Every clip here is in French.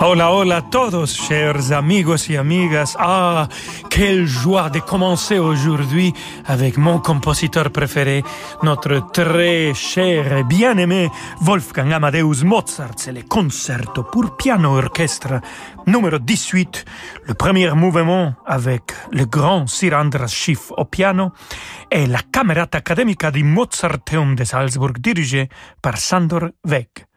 Hola, hola a todos, chers amigos y amigas. Ah, quelle joie de commencer aujourd'hui avec mon compositeur préféré, notre très cher et bien-aimé Wolfgang Amadeus Mozart. C'est le concerto pour piano orchestre numéro 18, le premier mouvement avec le grand Sir Andras Schiff au piano et la Camerata Academica di Mozarteum de Salzburg dirigée par Sandor Weck.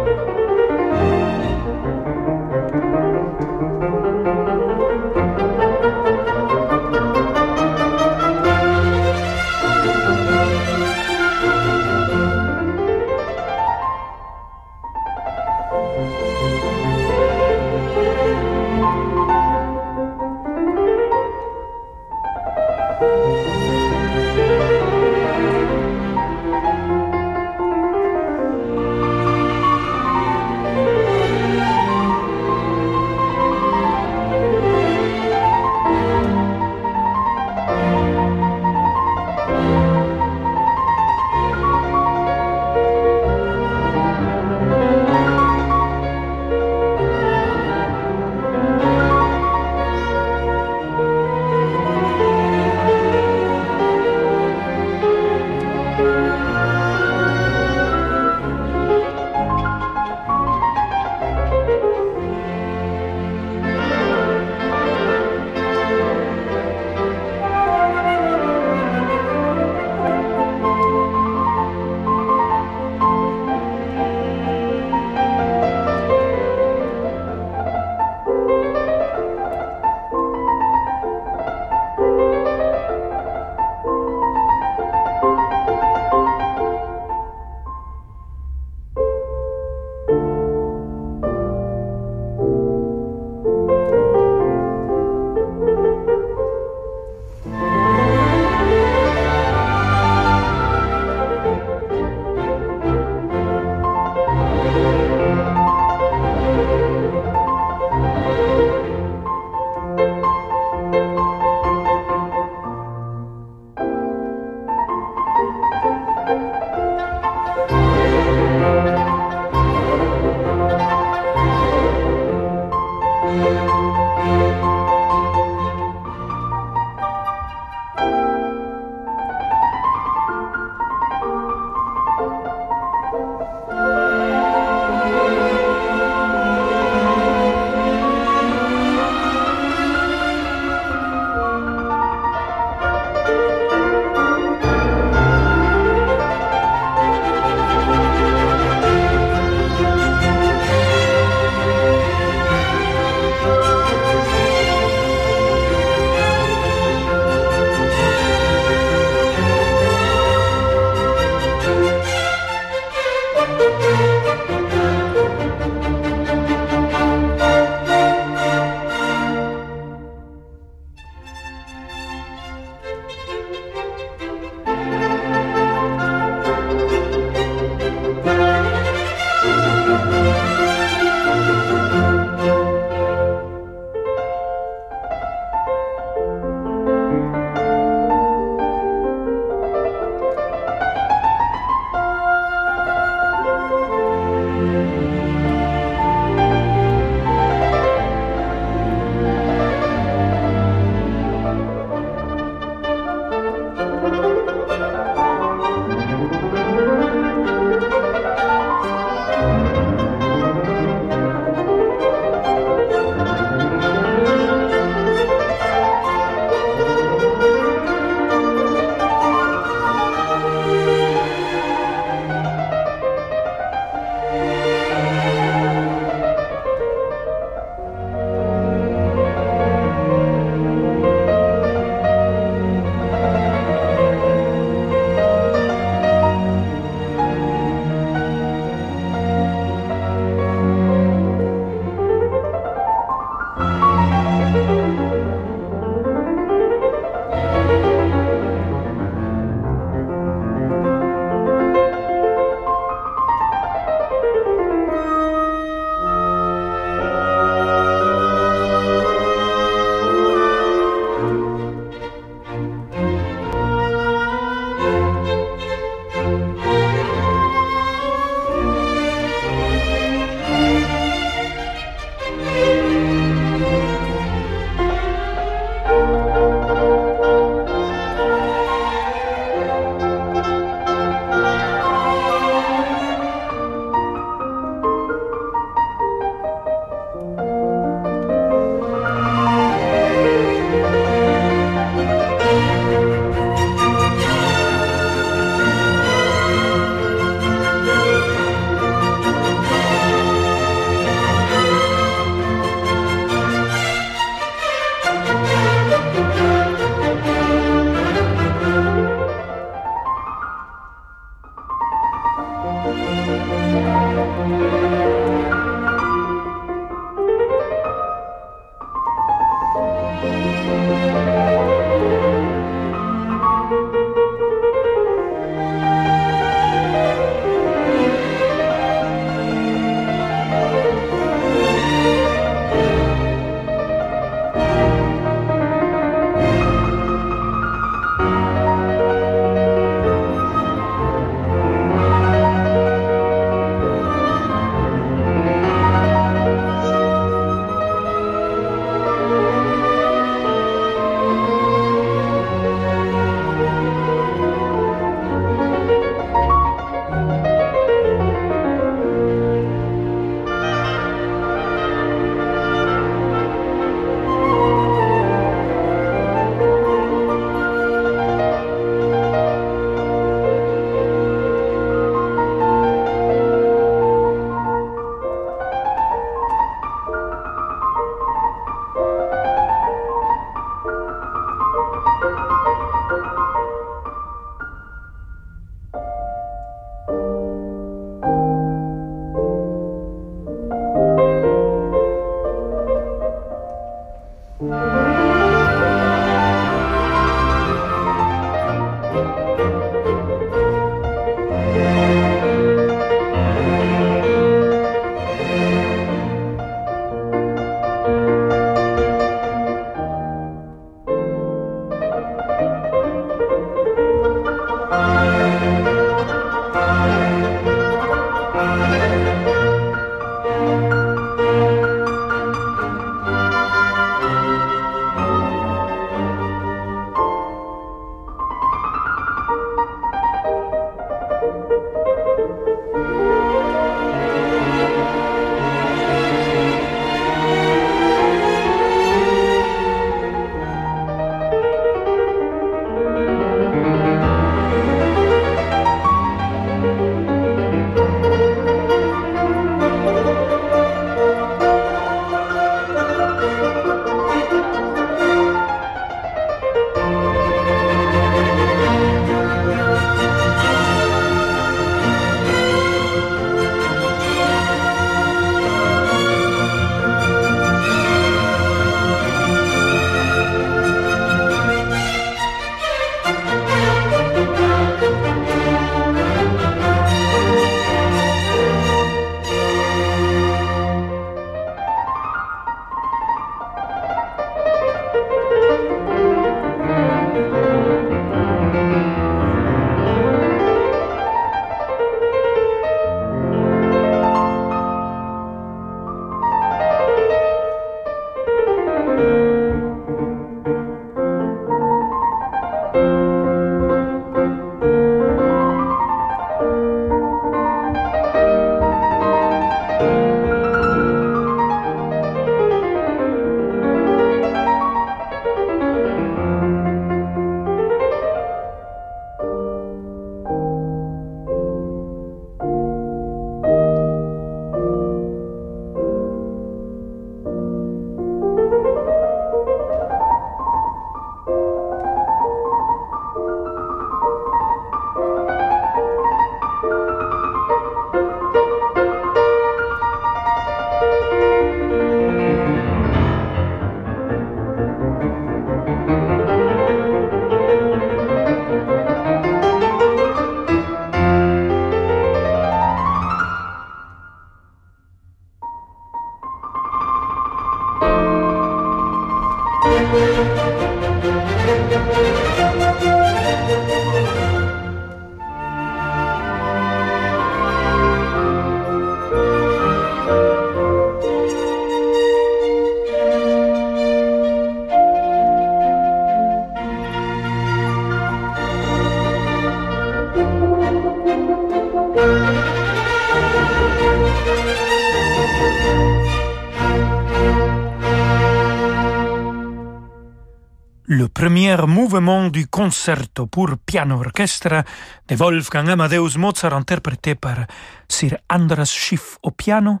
Mouvement du concerto pour piano orchestre de Wolfgang Amadeus Mozart interprété par Sir Andras Schiff au piano,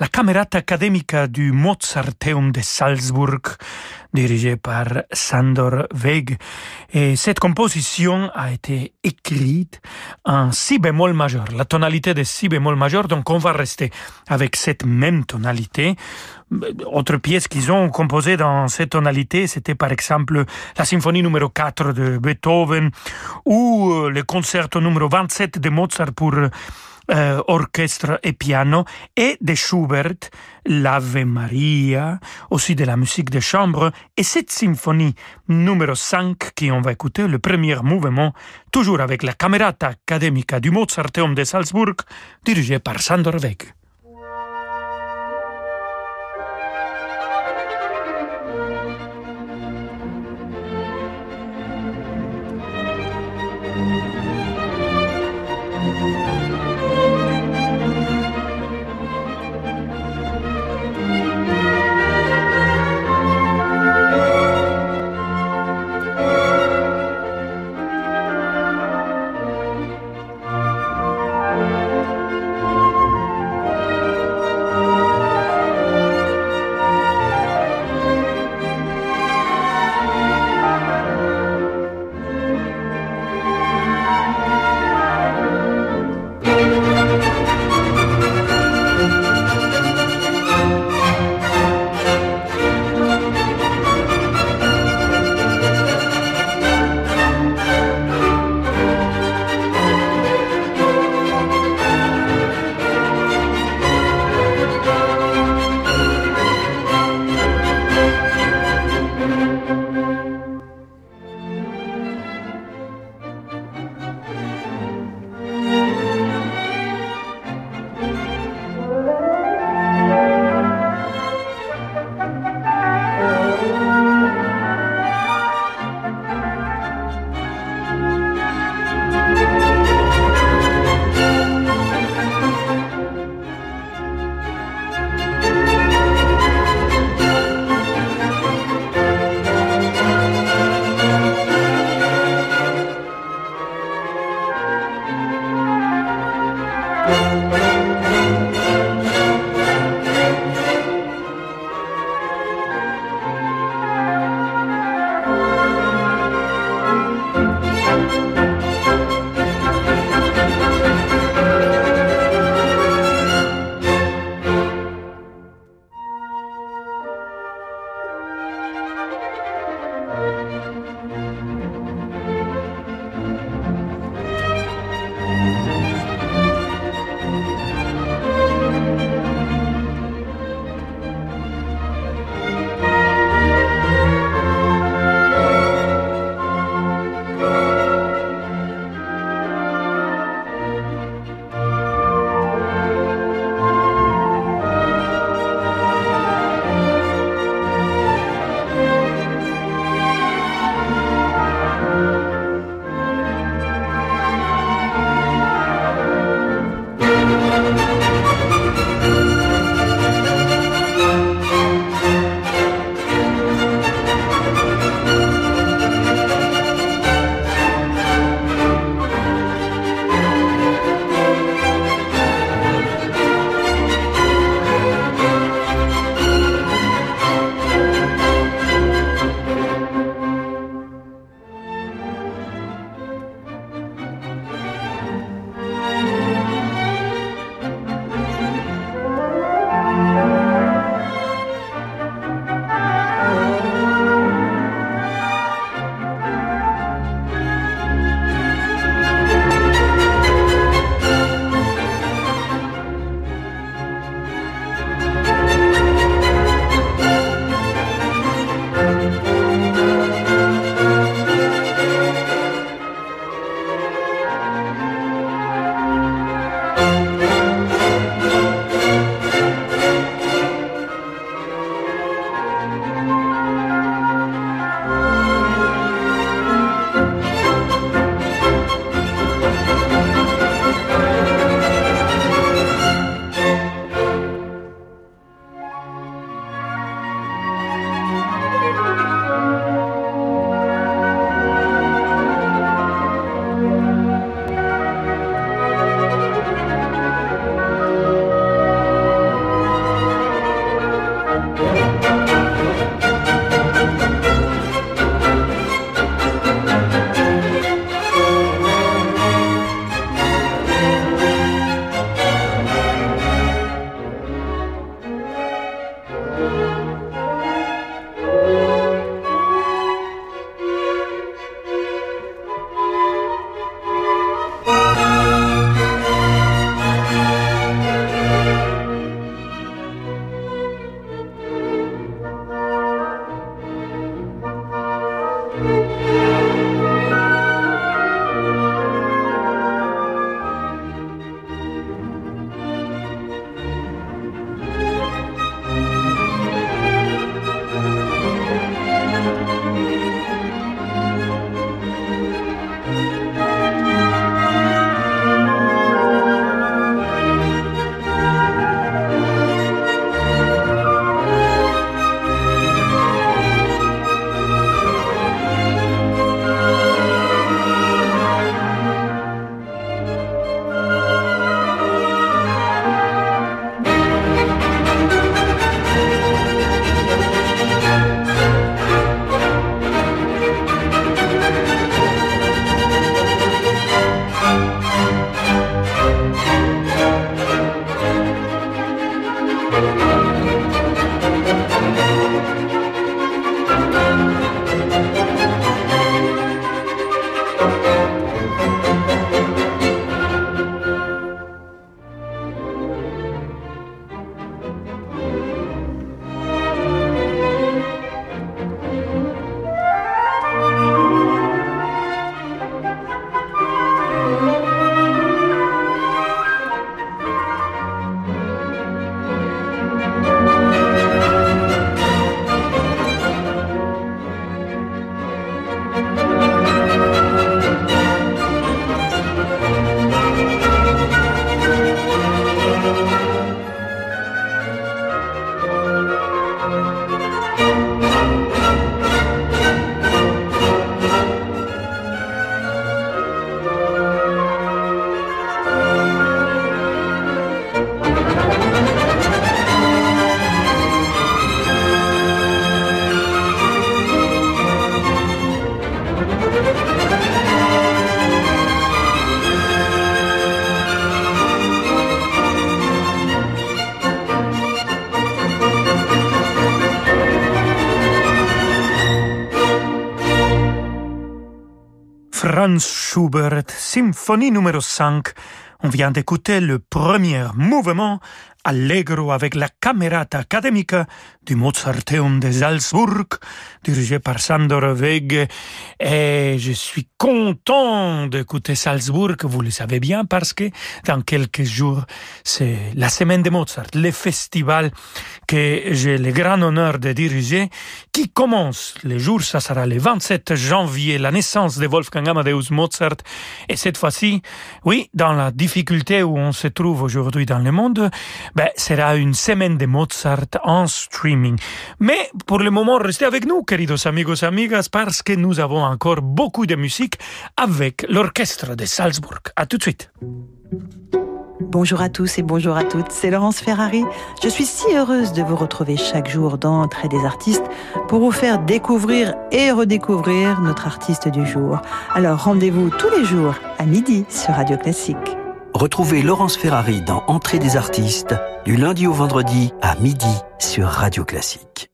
la Camerata Académica du Mozarteum de Salzburg dirigée par Sandor Weg. Et cette composition a été écrite en si bémol majeur, la tonalité de si bémol majeur, donc on va rester avec cette même tonalité autres pièces qu'ils ont composées dans cette tonalité, c'était par exemple la symphonie numéro 4 de Beethoven ou euh, le concerto numéro 27 de Mozart pour euh, orchestre et piano, et de Schubert, l'Ave Maria, aussi de la musique de chambre, et cette symphonie numéro 5 qui on va écouter, le premier mouvement, toujours avec la Camerata Academica du Mozarteum de Salzburg, dirigée par Sandor Weg. Schubert, symphonie numéro 5. On vient d'écouter le premier mouvement Allegro avec la Camerata Academica du Mozarteum de Salzburg, dirigé par Sandor Weg. Et je suis content d'écouter Salzburg, vous le savez bien, parce que dans quelques jours, c'est la semaine de Mozart, le festival que j'ai le grand honneur de diriger, qui commence. Le jour, ça sera le 27 janvier, la naissance de Wolfgang Amadeus Mozart. Et cette fois-ci, oui, dans la difficulté où on se trouve aujourd'hui dans le monde, ben, sera une semaine de Mozart en streaming. Mais pour le moment, restez avec nous, queridos amigos amigas, parce que nous avons encore beaucoup de musique avec l'orchestre de Salzburg. À tout de suite. Bonjour à tous et bonjour à toutes, c'est Laurence Ferrari. Je suis si heureuse de vous retrouver chaque jour dans des artistes pour vous faire découvrir et redécouvrir notre artiste du jour. Alors rendez-vous tous les jours à midi sur Radio Classique. Retrouvez Laurence Ferrari dans Entrée des artistes du lundi au vendredi à midi sur Radio Classique.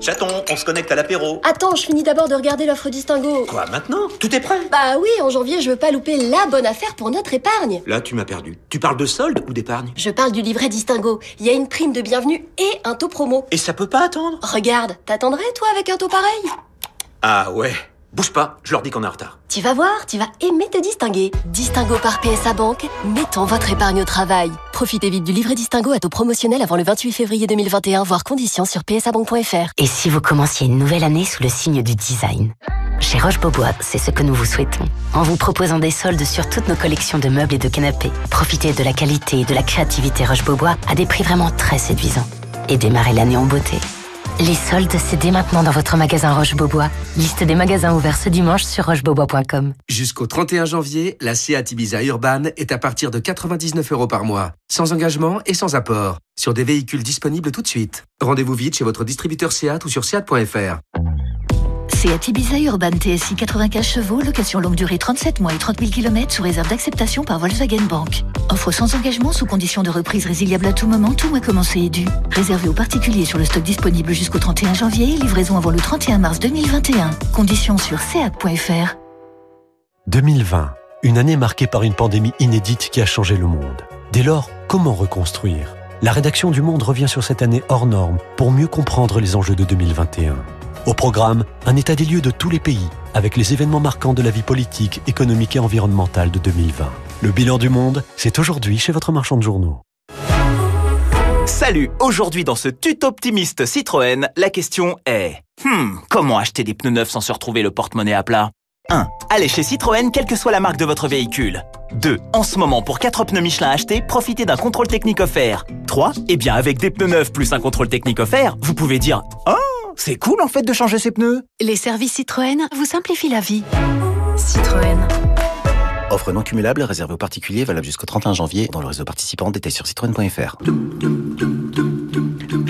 Chaton, on se connecte à l'apéro. Attends, je finis d'abord de regarder l'offre Distingo. Quoi, maintenant? Tout est prêt? Bah oui, en janvier, je veux pas louper la bonne affaire pour notre épargne. Là, tu m'as perdu. Tu parles de solde ou d'épargne? Je parle du livret Distingo. Il y a une prime de bienvenue et un taux promo. Et ça peut pas attendre? Regarde, t'attendrais toi avec un taux pareil? Ah ouais. Bouge pas, je leur dis qu'on est en retard. Tu vas voir, tu vas aimer te distinguer. Distingo par PSA Banque, mettons votre épargne au travail. Profitez vite du livret Distingo à taux promotionnel avant le 28 février 2021, voire conditions sur psabank.fr. Et si vous commenciez une nouvelle année sous le signe du design? Chez Roche-Beaubois, c'est ce que nous vous souhaitons. En vous proposant des soldes sur toutes nos collections de meubles et de canapés, profitez de la qualité et de la créativité Roche-Beaubois à des prix vraiment très séduisants. Et démarrez l'année en beauté. Les soldes, c'est maintenant dans votre magasin Roche-Beaubois. Liste des magasins ouverts ce dimanche sur rochebeaubois.com. Jusqu'au 31 janvier, la Seat Ibiza Urban est à partir de 99 euros par mois, sans engagement et sans apport, sur des véhicules disponibles tout de suite. Rendez-vous vite chez votre distributeur Seat ou sur seat.fr. Seat Ibiza Urban TSI 95 chevaux, location longue durée 37 mois et 30 000 km sous réserve d'acceptation par Volkswagen Bank. Offre sans engagement sous condition de reprise résiliable à tout moment, tout mois commencé et dû. Réservé aux particuliers sur le stock disponible jusqu'au 31 janvier, livraison avant le 31 mars 2021. Conditions sur seat.fr. 2020, une année marquée par une pandémie inédite qui a changé le monde. Dès lors, comment reconstruire? La rédaction du Monde revient sur cette année hors norme pour mieux comprendre les enjeux de 2021. Au programme, un état des lieux de tous les pays, avec les événements marquants de la vie politique, économique et environnementale de 2020. Le bilan du monde, c'est aujourd'hui chez votre marchand de journaux. Salut, aujourd'hui dans ce tuto optimiste Citroën, la question est Hmm, comment acheter des pneus neufs sans se retrouver le porte-monnaie à plat? 1. Allez chez Citroën, quelle que soit la marque de votre véhicule. 2. En ce moment, pour 4 pneus Michelin achetés, profitez d'un contrôle technique offert. 3. Eh bien, avec des pneus neufs plus un contrôle technique offert, vous pouvez dire Oh c'est cool en fait de changer ses pneus. Les services Citroën vous simplifient la vie. Citroën. Offre non cumulable réservée aux particuliers valable jusqu'au 31 janvier dans le réseau participant détail sur citroën.fr.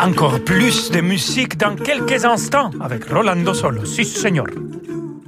Encore plus de musique dans quelques instants avec Rolando Solo. Si, señor.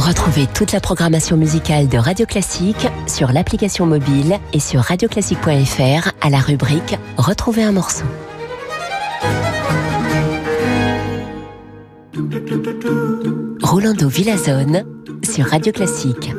Retrouvez toute la programmation musicale de Radio Classique sur l'application mobile et sur radioclassique.fr à la rubrique Retrouver un morceau. Rolando Villazone sur Radio Classique.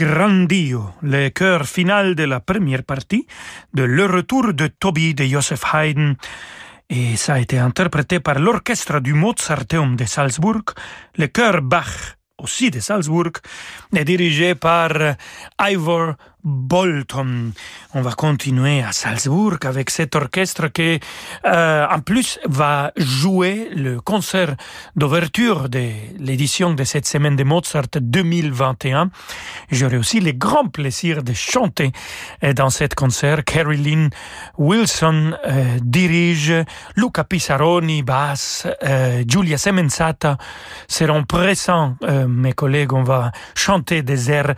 Grandio, le chœur final de la première partie de Le Retour de Toby de Joseph Haydn. Et ça a été interprété par l'orchestre du Mozarteum de Salzbourg, le chœur Bach aussi de Salzbourg, est dirigé par Ivor Bolton. On va continuer à Salzbourg avec cet orchestre qui, euh, en plus, va jouer le concert d'ouverture de l'édition de cette semaine de Mozart 2021. J'aurai aussi le grand plaisir de chanter euh, dans cet concert. Carolyn Wilson euh, dirige, Luca Pissaroni basse, euh, Giulia Semenzata seront présents. Euh, mes collègues, on va chanter des airs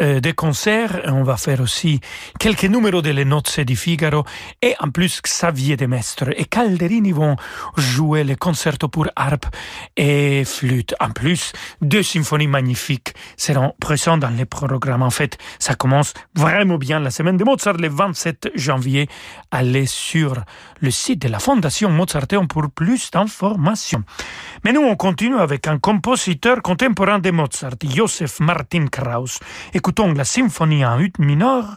des concerts. On va faire aussi quelques numéros de Les Nozze di Figaro et en plus Xavier de Mestre et Calderini vont jouer les concertos pour harpe et flûte. En plus, deux symphonies magnifiques seront présentes dans les programmes. En fait, ça commence vraiment bien la semaine de Mozart le 27 janvier. Allez sur le site de la Fondation Mozarteum pour plus d'informations. Mais nous, on continue avec un compositeur contemporain de Mozart, Joseph Martin Krauss. Écoutons la symphonie en ut mineur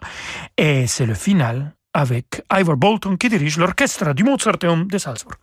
et c'est le final avec Ivor Bolton qui dirige l'orchestre du Mozarteum de Salzburg.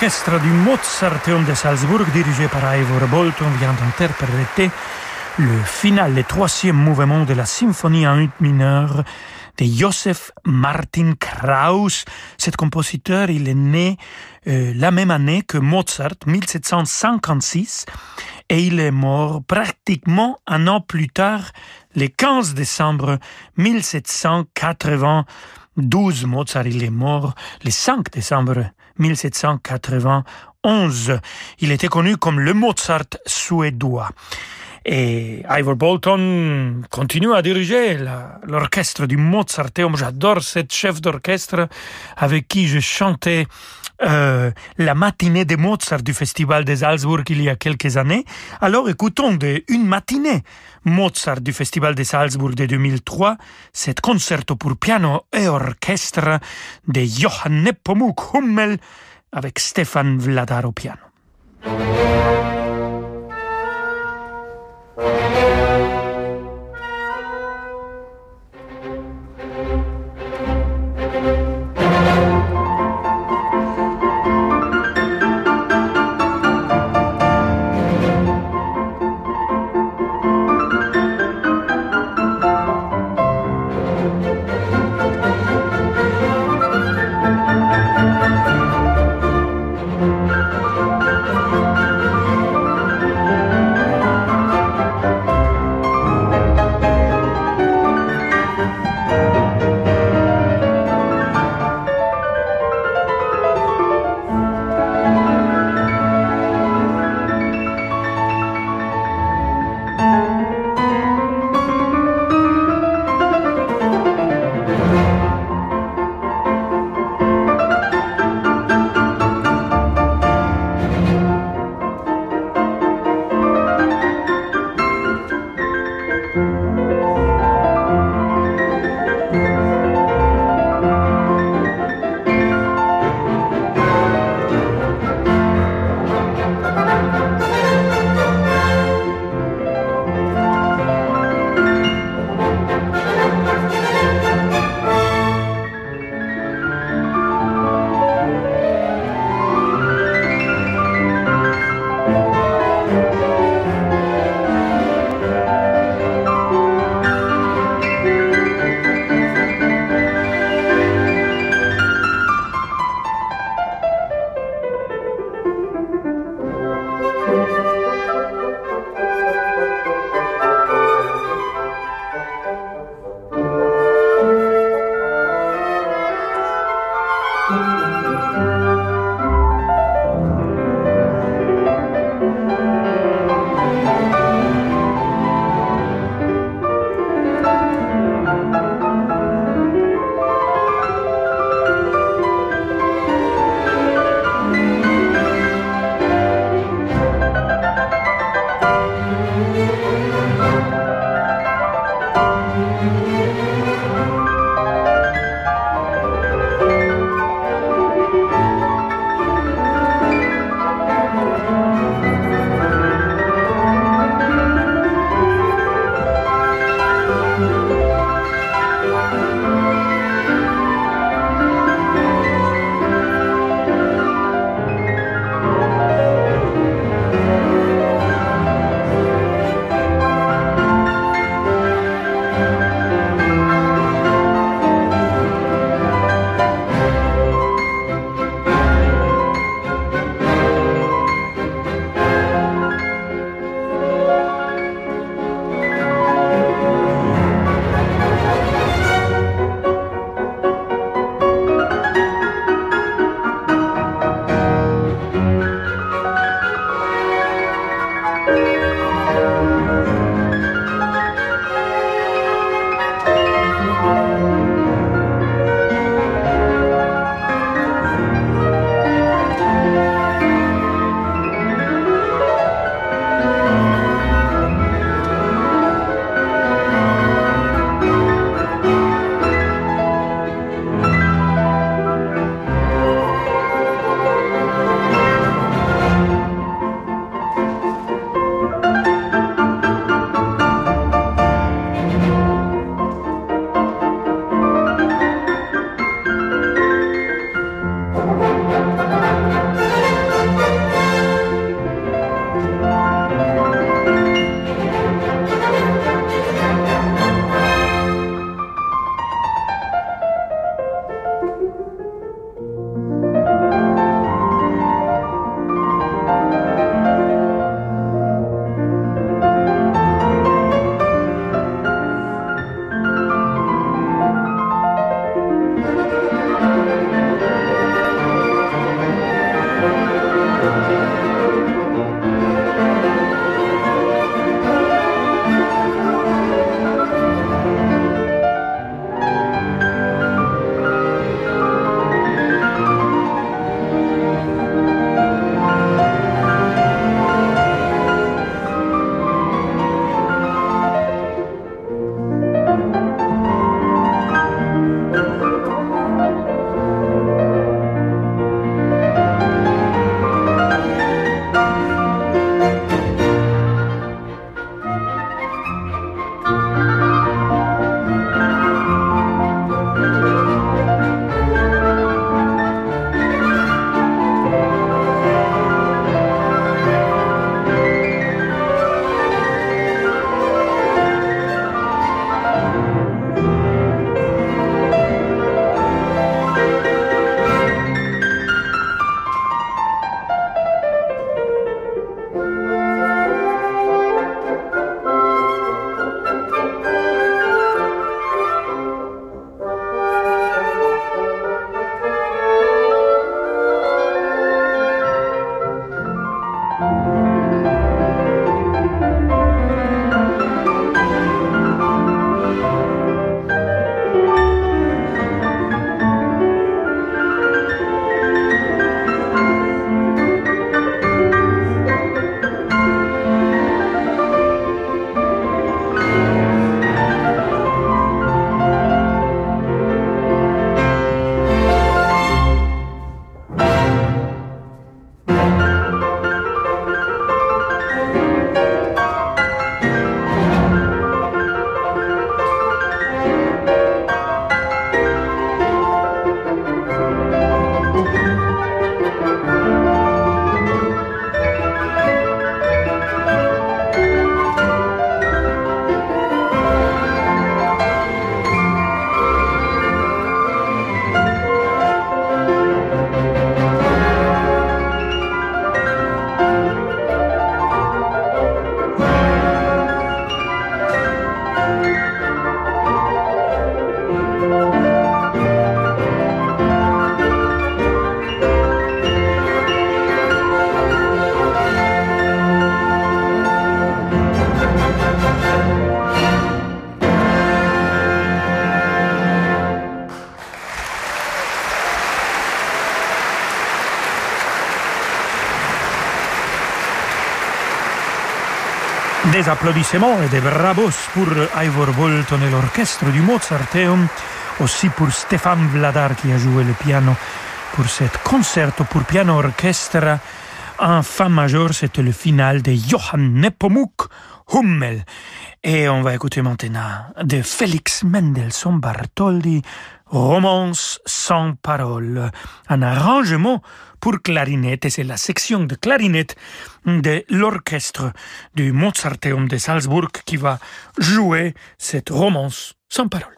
L'orchestre du Mozarteum de Salzbourg, dirigé par Ivor Bolton, vient d'interpréter le final, le troisième mouvement de la symphonie en ut mineur de Joseph Martin Krauss. Cet compositeur, il est né euh, la même année que Mozart, 1756, et il est mort pratiquement un an plus tard, le 15 décembre 1792. Mozart, il est mort le 5 décembre 1791. Il était connu comme le Mozart suédois. Et Ivor Bolton continue à diriger l'orchestre du Mozarteum. J'adore cette chef d'orchestre avec qui je chantais euh, la matinée de Mozart du Festival des Salzbourg il y a quelques années. Alors écoutons de une matinée Mozart du Festival des Salzbourg de 2003, cet concerto pour piano et orchestre de Johann Nepomuk Hummel avec Stefan Vladar au piano. Applaudissements et des bravos pour Ivor Bolton et l'orchestre du Mozarteum, aussi pour Stéphane Vladar qui a joué le piano pour cet concerto pour piano orchestre en fa majeur. C'était le final de Johann Nepomuk Hummel. Et on va écouter maintenant de Félix Mendelssohn Bartholdy, Romance sans parole, un arrangement pour clarinette, et c'est la section de clarinette de l'orchestre du Mozarteum de Salzbourg qui va jouer cette romance sans parole.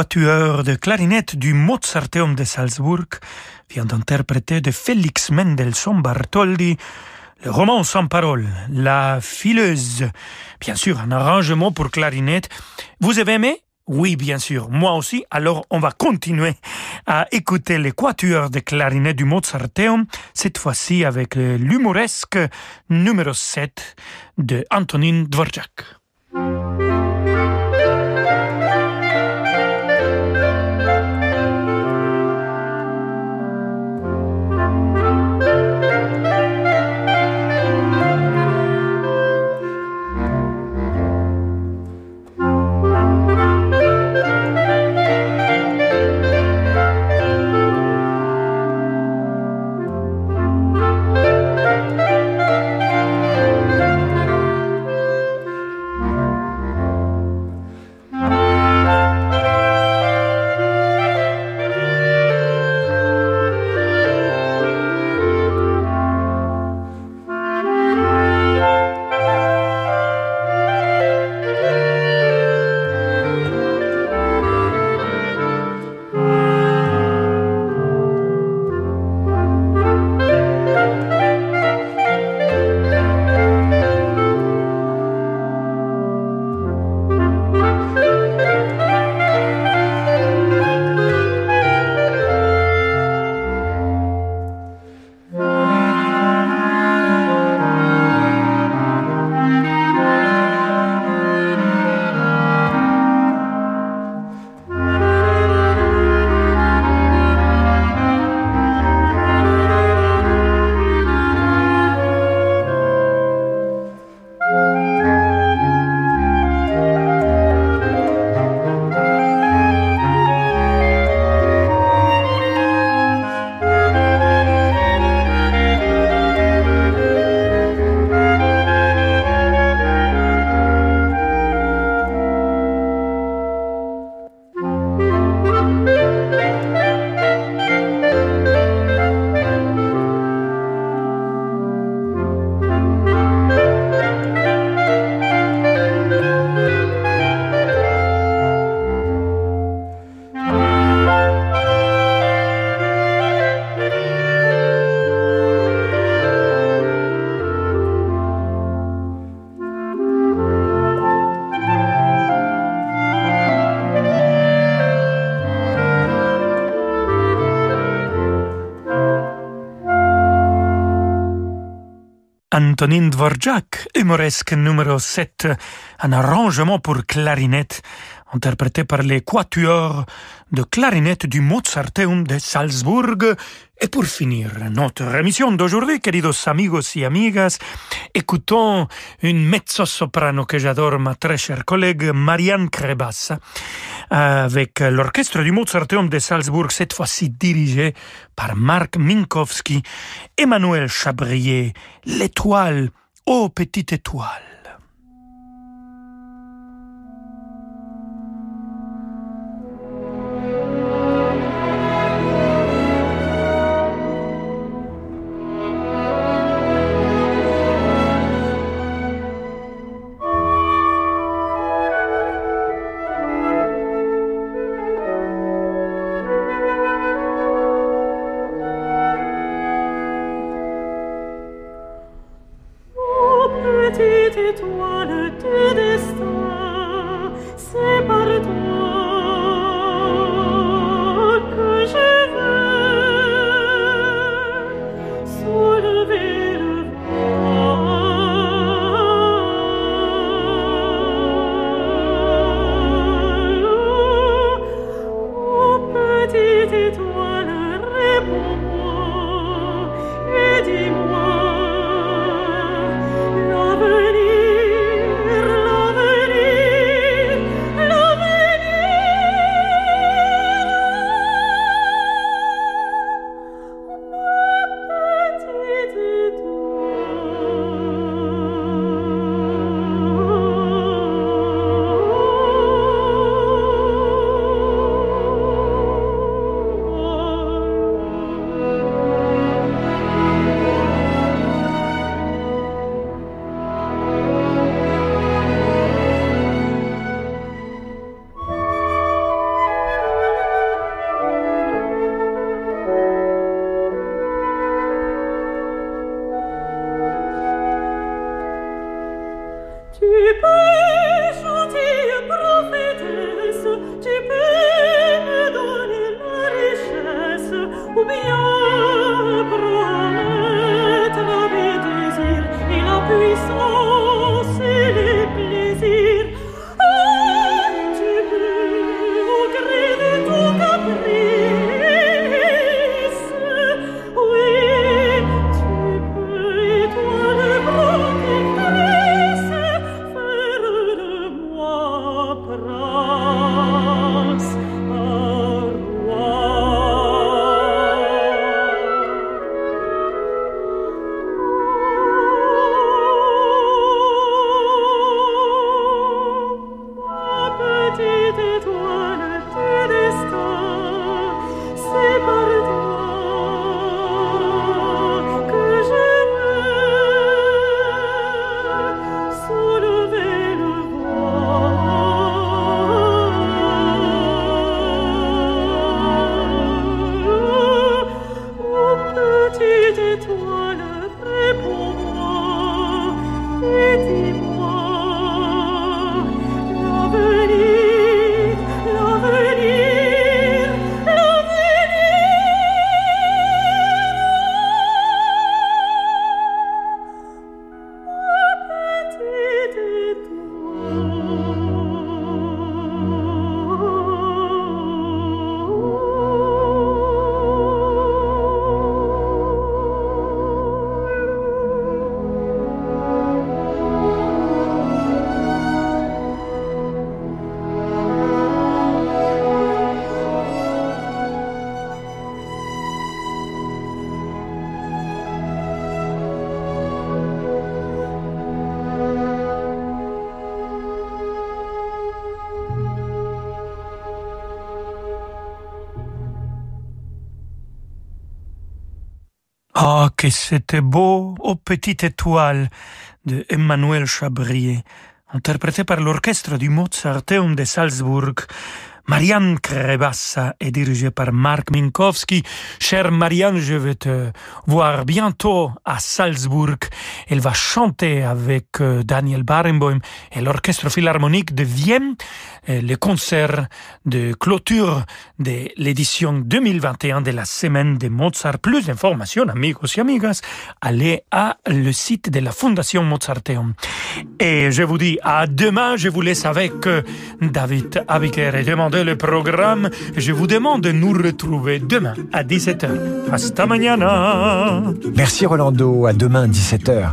Quatuor de clarinette du Mozarteum de Salzbourg vient d'interpréter de Félix Mendelssohn Bartholdy le roman sans parole, La fileuse. Bien sûr, un arrangement pour clarinette. Vous avez aimé? Oui, bien sûr, moi aussi. Alors, on va continuer à écouter les quatuors de clarinette du Mozarteum, cette fois-ci avec l'humoresque numéro 7 de Antonin Dvorak. Antonin Dvorak, humoresque numéro 7, un arrangement pour clarinette, interprété par les quatuors de clarinette du Mozarteum de Salzbourg. Et pour finir notre émission d'aujourd'hui, queridos amigos y amigas, écoutons une mezzo-soprano que j'adore, ma très chère collègue Marianne Crebassa, avec l'orchestre du Mozarteum de Salzbourg, cette fois-ci dirigé par Marc Minkowski, Emmanuel Chabrier, l'étoile, ô petite étoile. Que c'était beau, ô petite étoile de Emmanuel Chabrier, interprété par l'orchestre du Mozarteum de Salzbourg, Marianne Krebassa est dirigée par Marc Minkowski. Chère Marianne, je vais te voir bientôt à Salzbourg. Elle va chanter avec euh, Daniel Barenboim et l'Orchestre Philharmonique de Vienne le concert de clôture de l'édition 2021 de la semaine de Mozart. Plus d'informations, amigos et amigas, allez à le site de la Fondation Mozarteum. Et je vous dis à demain. Je vous laisse avec euh, David Abiker et demander le programme. Je vous demande de nous retrouver demain à 17h. Hasta mañana. Merci Rolando. À demain à 17h.